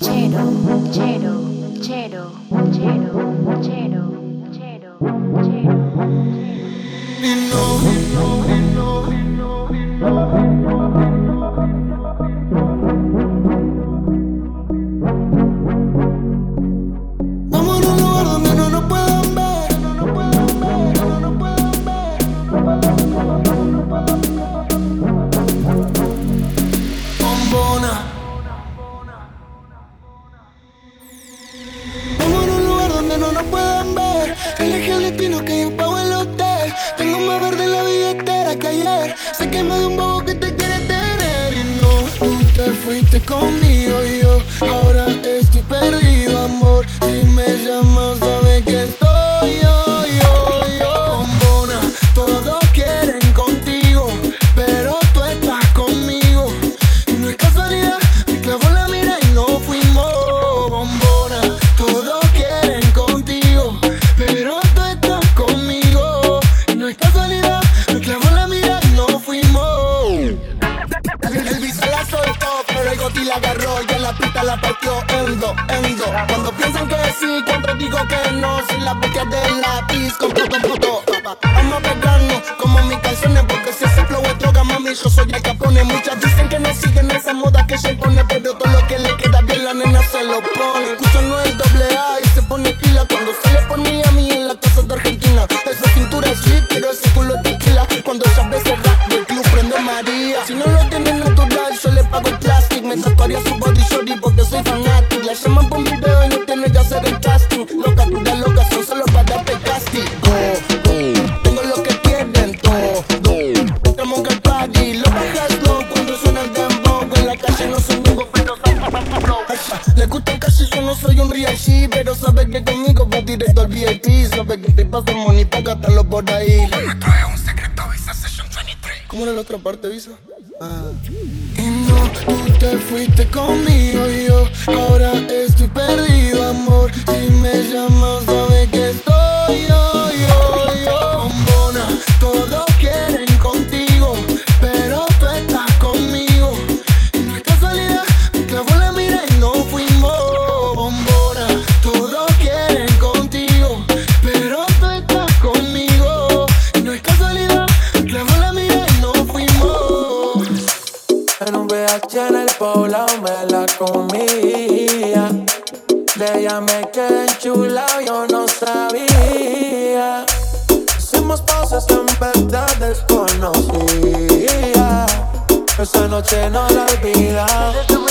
Nino, Nino, Nino, Nino, Nino. conmigo gátalo por ahí. Esto es un secreto Visa Session 23. ¿Cómo era la otra parte, Visa? Ah. Y no, tú te fuiste conmigo y yo enchulado, yo no sabía. Hicimos cosas en verdad desconocía. Esa noche no la olvidaba.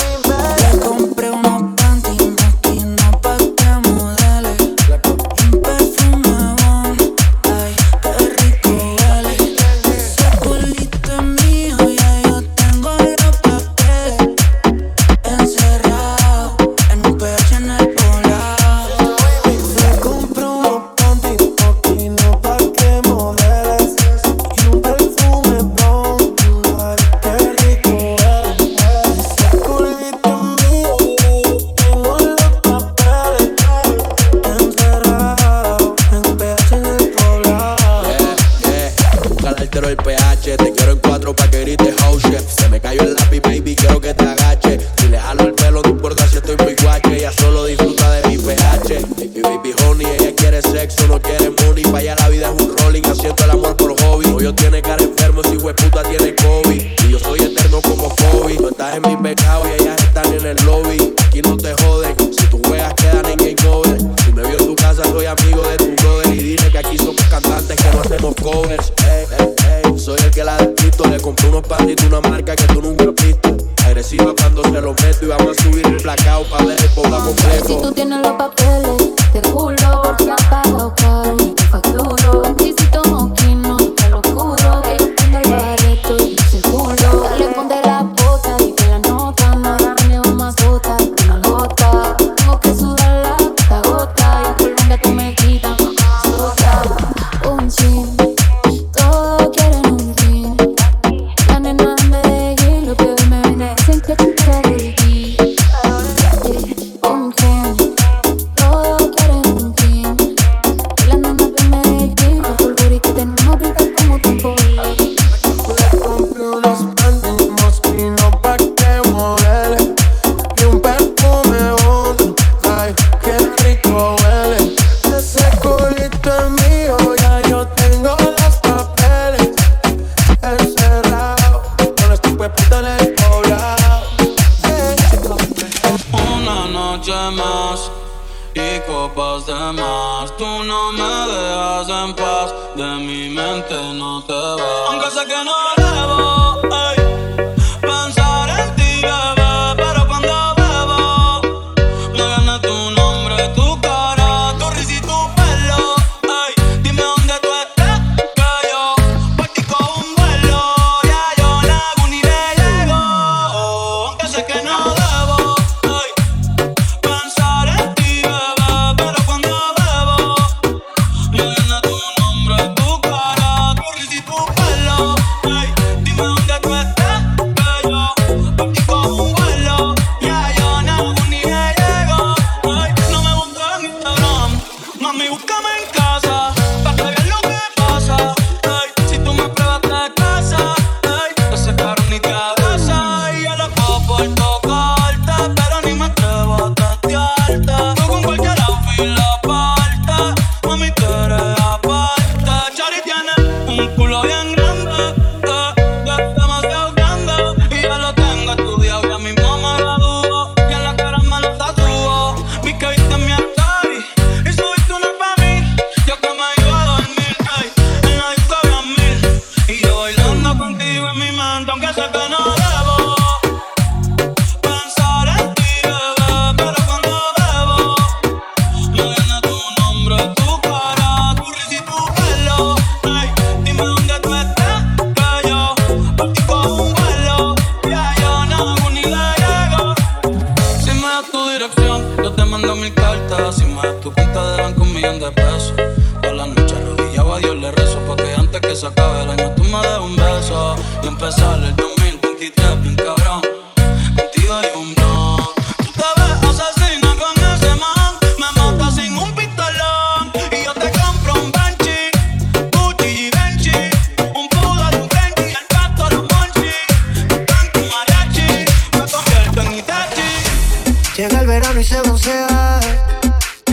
Llega el verano y se broncea.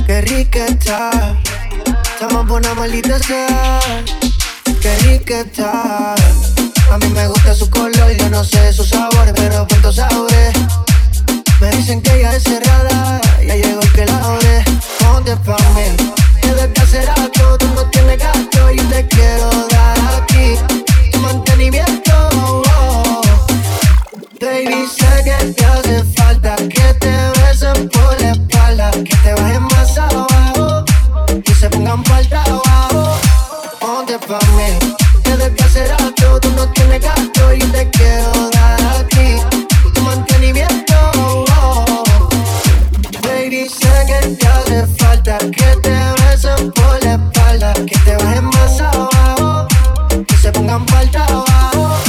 Qué rica está. Estamos por una maldita sea. Qué rica está. A mí me gusta su color, yo no sé sus sabores, pero pronto sabré. Me dicen que ella es cerrada, ya llegó el que la abre. Ponte pa' mí, debes de hacer algo, tú no tienes gasto y te quiero dar aquí tu mantenimiento. oh. Baby, sé que te hace falta que te por la espalda, que te bajen más abajo, que se pongan falta abajo. Ponte pa' mí, debes de hacer algo, tú no tienes gasto y te quiero dar aquí tu mantenimiento. oh. Baby, sé que te hace falta que te besen por la espalda, que te bajen más abajo, que se pongan falta abajo.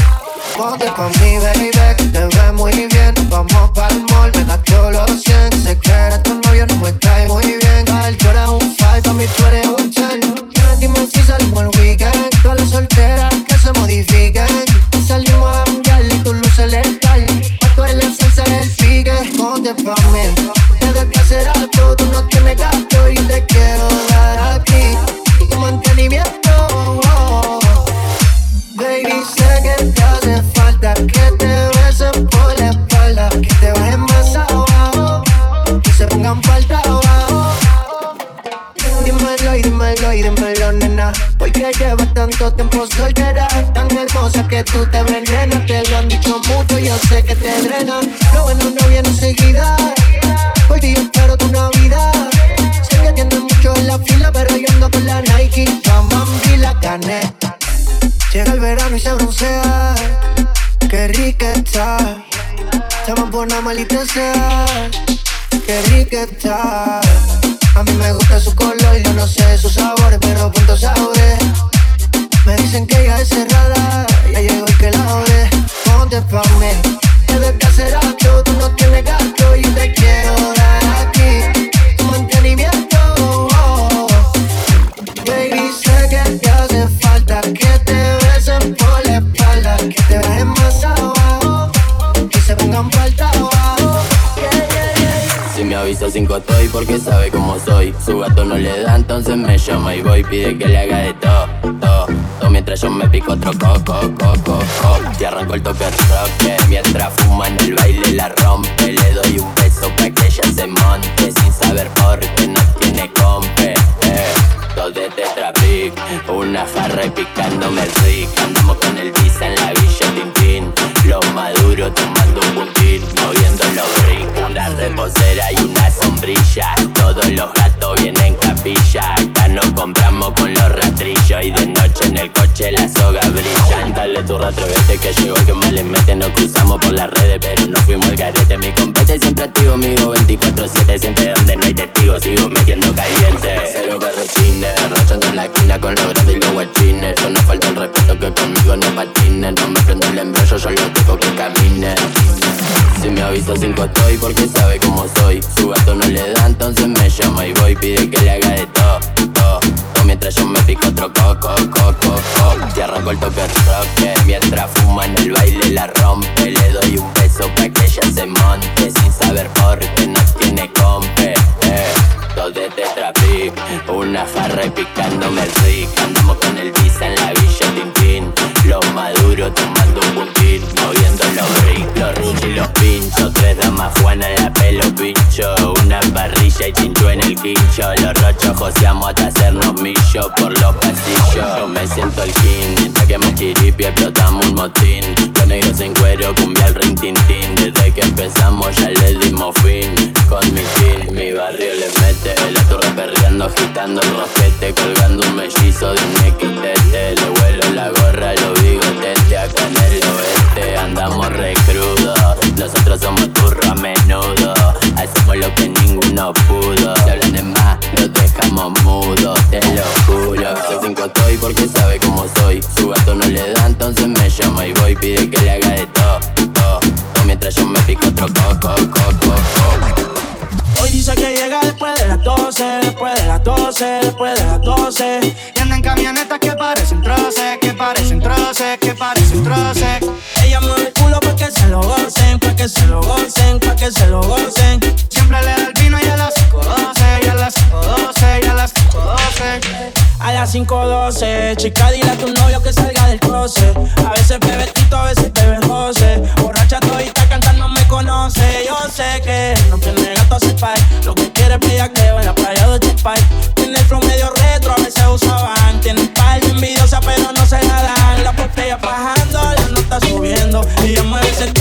Ponte pa' mí, baby, que te ves muy bien. Vamos pa'l mall, me das todos los 100. Sé que eres tu novio, no me trae muy bien. Gal, tú eres un five, pa' mí tú eres un ten. Dime si salimos el weekend. Todas las solteras que se modifiquen. Salimos a cambiar y tu luz letal. Pa' tú eres la salsa del pique. Ponte pa' mí. Tanto tiempo soltera, tan hermosa que tú te envenenas. Te lo han dicho mucho, yo sé que te drena. Lo bueno no viene enseguida. Hoy día espero tu Navidad. Sé que tienes mucho en la fila, pero yo ando con la Nike. La Mambi la gané. Llega el verano y se broncea. Qué rica está. Estamos por una maldita sea. Qué rica está. A mí me gusta su color, yo no sé sus sabores, pero pronto sabré. Me dicen que ella es cerrada, ya llegó el que la abre. Ponte pa' mí, debes de hacer algo, tú no tienes gasto y te quiero dar aquí tu mantenimiento. Baby, sé que te hace falta que te besen por la espalda, que te bajen más abajo, que se pongan falta. Si me avisa cinco estoy porque sabe cómo soy Su gato no le da entonces me llama y voy Pide que le haga de todo, Mientras yo me pico otro coco, coco, coco. Te arranco el toque roque. Mientras fuma en el baile la rompe. Le doy un beso pa' que ella se monte. Sin saber por qué no tiene compe eh. De tetrapic Una jarra y picándome rico Andamos con el visa en la villa Tintín. Los maduros tomando un puntín Moviendo los ricos. Una reposera y una sombrilla. Todos los gatos vienen capilla. Acá nos compramos con los rastrillos y de el coche la soga brilla. Dale tu vete que llegó el que más le mete. Nos cruzamos por las redes, pero no fuimos el garete. Mi compete siempre activo, amigo 24-7. Siempre donde no hay testigos, sigo metiendo caliente. Cero carretines, rayando en la esquina con los grandes y los guachines. Yo no falta el respeto que conmigo no patinen. No me prendo el embrollo, yo lo que camine. Si me avisa cinco estoy porque sabe cómo soy. Su gato no le da, entonces me llama y voy. Pide que le haga de todo, yo me pico otro coco, coco, coco. Y arranco el toque roque. Mientras fuma en el baile la rompe. Le doy un beso pa' que ella se monte. Sin saber por qué no tiene compe. Eh. Todo de Tetrapic, una jarra y picándome el rick. Andamos con el visa en pinchos. Tres damas Juana en la pelo pincho. Una parrilla y tincho en el quincho. Los rochos joseamos hasta hacernos millo por los pasillos. Yo me siento el king, me chiripi explotamos un motín. Los negros en cuero, cumbia el ring tintín. Desde que empezamos ya le dimos fin. Con mi team, mi barrio le mete. La torre perreando, agitando el rosquete. Colgando un mellizo de un XTT. Le vuelo la gorra, lo bigotete. Acá en el oeste andamos recrudos. Nosotros somos turro a menudo. Hacemos lo que ninguno pudo. Si hablan de más, los dejamos mudos. Te lo juro. Soy cinco estoy porque sabe cómo soy. Su gato no le da, entonces me llama y voy. Pide que le haga de todo, todo. Mientras yo me pico otro coco, coco, coco. Hoy dice que llega después de las 12, después de las 12, después de las 12. Y anda en camionetas que parecen troces, que parecen troces, que parecen troces. Se lo gocen, pa' que se lo gocen. Siempre le da el vino y a las 5.12, y a las 5.12, y a las 5.12. A las 5.12, chica, dile a tu novio que salga del closet. A veces bebe tito, a veces bebe roce. Borracha todita cantando me conoce. Yo sé que no tiene gato a pay. Lo que quiere es bellaqueo en la playa de Chipay. Tiene el flow medio retro, a veces usaban. Tiene un par de envidiosa, pero no se la dan. La botella bajando, la nota subiendo. Y ella mueve ese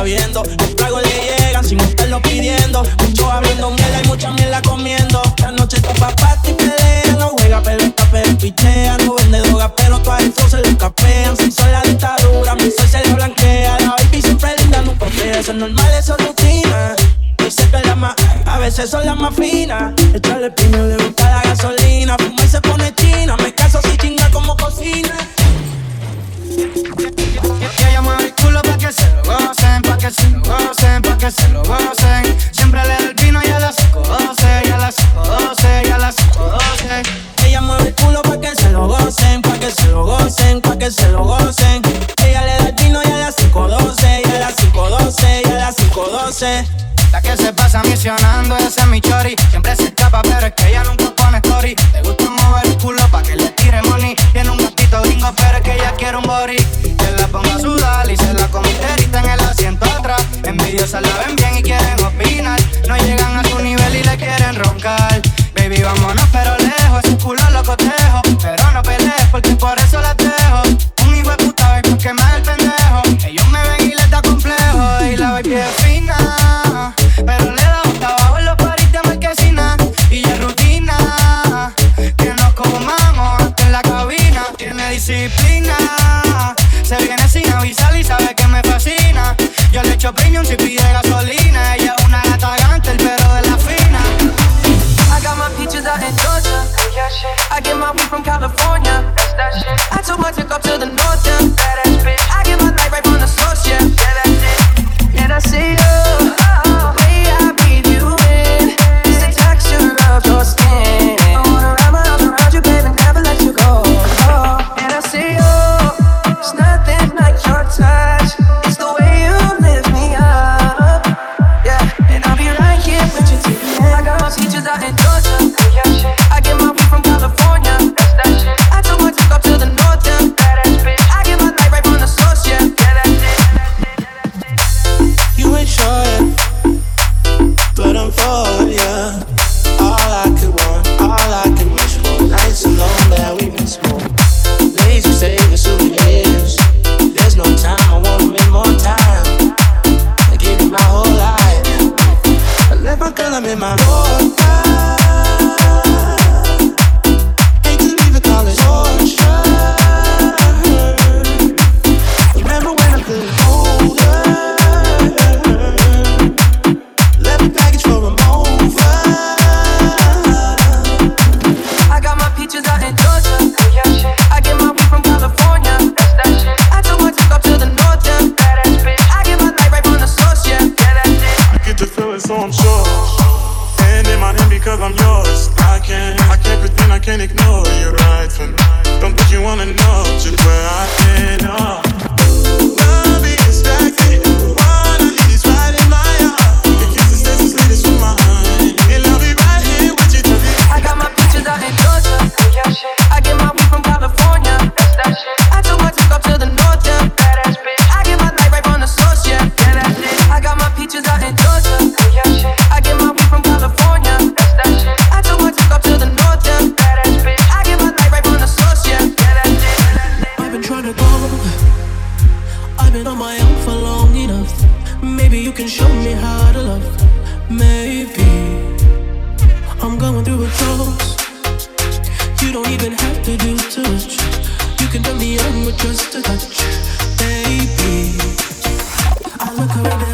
la viendo. Los tragos le llegan sin estarlo pidiendo. Mucho abriendo mierda y mucha mierda comiendo. La noche está pa' party, pelea. No juega pelota, pero pichea. No vende droga, pero todas eso se lo capean. Si soy la dictadura, mi sol se le blanquea. La baby siempre linda, no papel. Eso es normal, eso es rutina. A veces son las más finas. Echarle piña le Ven bien y quieren opinar. No llegan a su nivel y le quieren roncar. Baby, vámonos, pero lejos. Ese culo lo cotejo. Pero no pelees porque por eso la dejo. Premium si pide gasolina. going through a close. You don't even have to do too much. You can turn me on with just a touch, baby. I look around.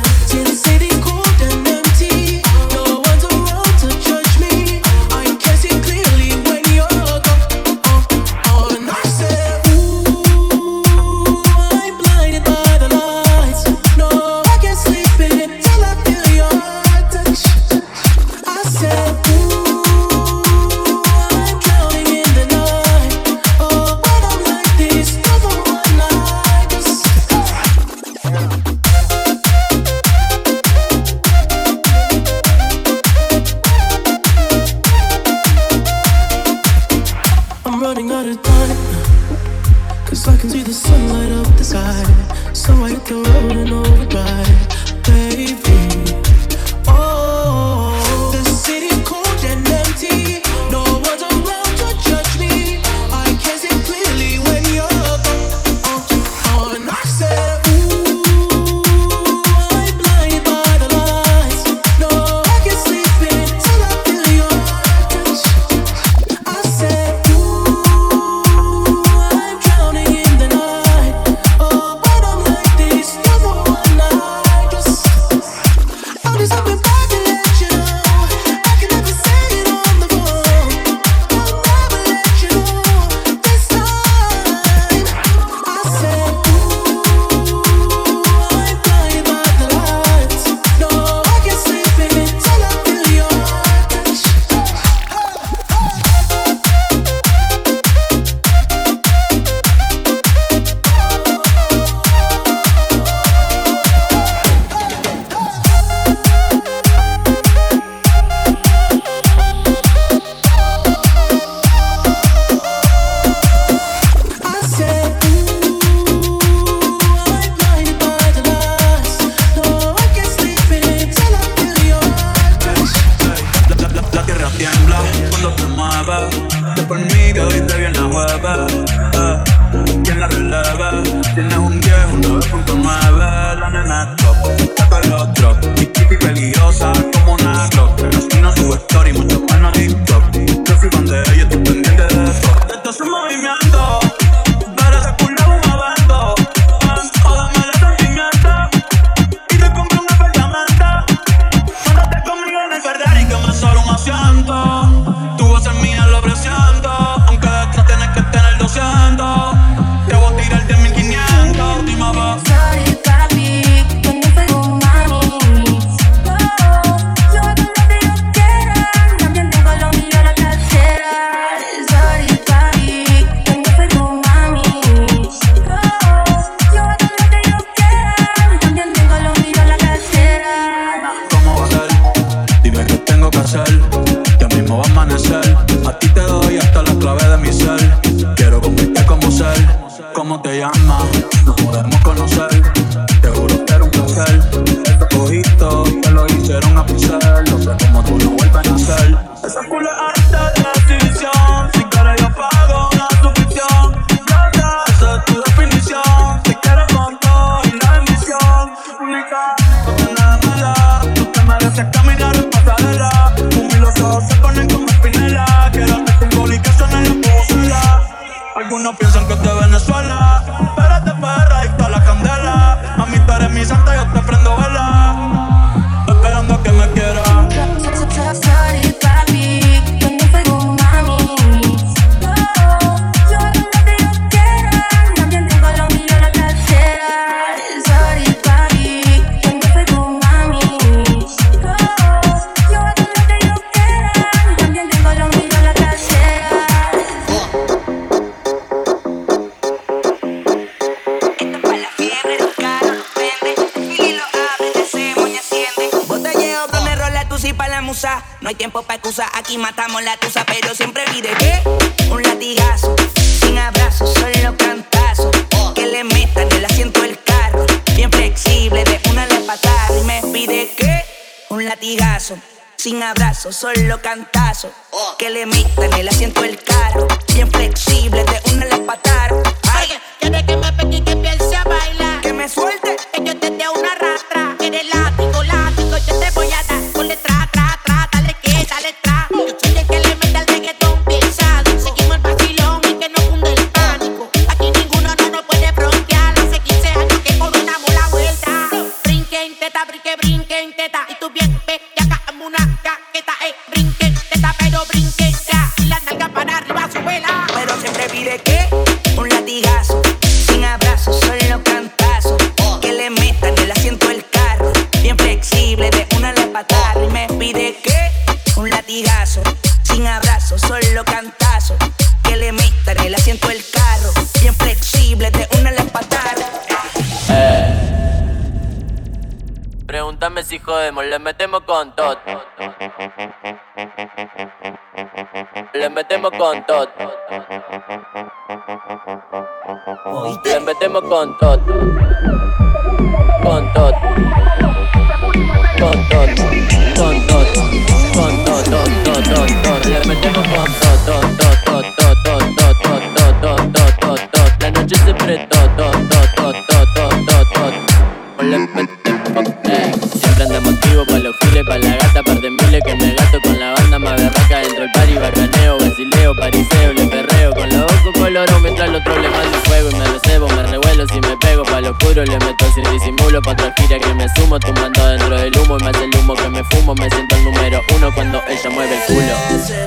pasarela. Tú y los ojos se ponen como espinela. Quédate con y que suena la pulsera. Algunos piensan que te bien flexible, de una le patada y me pide que un latigazo. Sin abrazo, solo cantazo. Que le metan el asiento el carro. Bien flexible, de una le patada. Ay, quiere que me pegue y que empiece a bailar. Que me suelte, que yo te dé una rata. si jodemos, le metemos con tot. Le metemos con tot. Le metemos con tot. Con tot. Con tot. Con tot. Con tot. Tot, tot. Le metemos con tot, tot, tot, tot, tot, tot, tot, tot, tot. La noche se presta. pa' la gata, par de miles que me gasto con la banda más berraca dentro el party, bacaneo, basileo, pariseo, le perreo, con los ojos coloro mientras los otro le mando fuego y me recebo, me revuelo si me pego, pa' lo oscuro le meto sin disimulo, pa' otra gira que me sumo, tumbando dentro del humo y más el humo que me fumo, me siento el número uno cuando ella mueve el culo.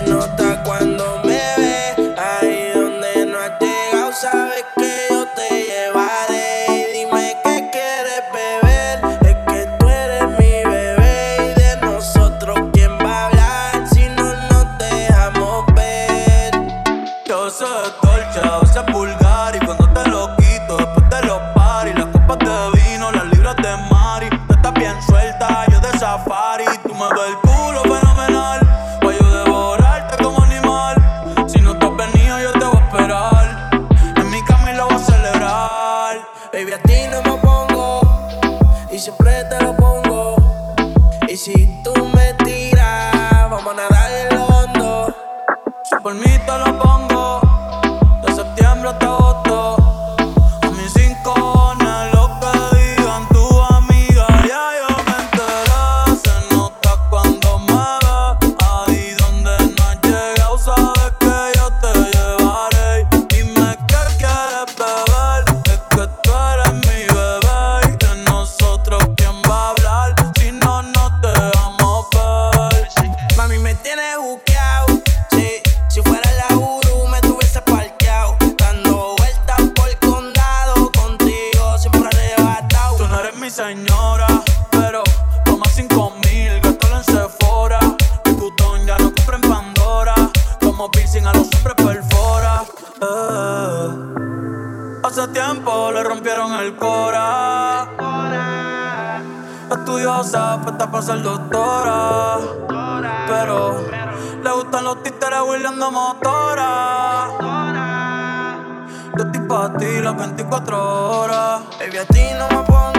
Baby, a ti no me pongo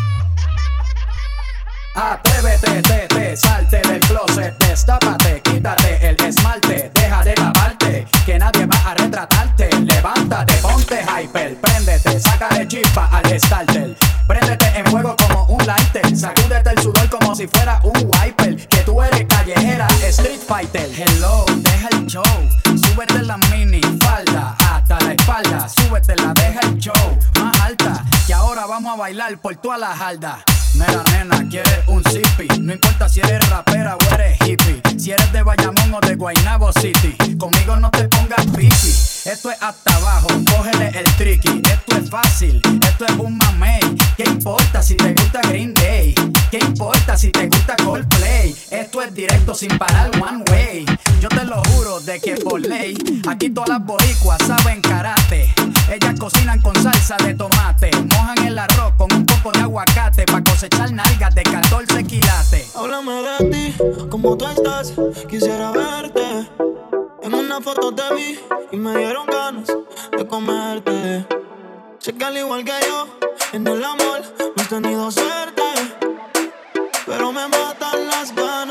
Atrévete, te, te, salte del closet, destápate, quítate el esmalte, deja de taparte, que nadie va a retratarte. Levántate, ponte hyper, préndete, sácale chispa al starter. Préndete en fuego como un lighter, sacúdete el sudor como si fuera un wiper. Que tú eres callejera, street fighter. Hello, deja el show, súbete la mini falda hasta la espalda, súbete la, deja el show más alta. Que ahora vamos a bailar por toda la jarda. Mira, nena, quieres un zippy. No importa si eres rapera o eres hippie. Si eres de Bayamón o de Guaynabo City. Conmigo no te pongas piqui. Esto es hasta abajo, cógele el tricky. Esto es fácil, esto es un mamey. ¿Qué importa si te gusta Green Day? ¿Qué importa si te gusta Coldplay? Esto es directo sin parar one way. Yo te lo juro de que por ley, aquí todas las boricuas saben karate. Ellas cocinan con salsa de tomate, mojan el arroz con un poco de aguacate para cosechar nalgas de 14 quilates. Háblame de ti, cómo tú estás, quisiera verte. En una foto te vi y me dieron ganas de comerte. Sé que al igual que yo, en el amor no has tenido suerte. Pero me matan las ganas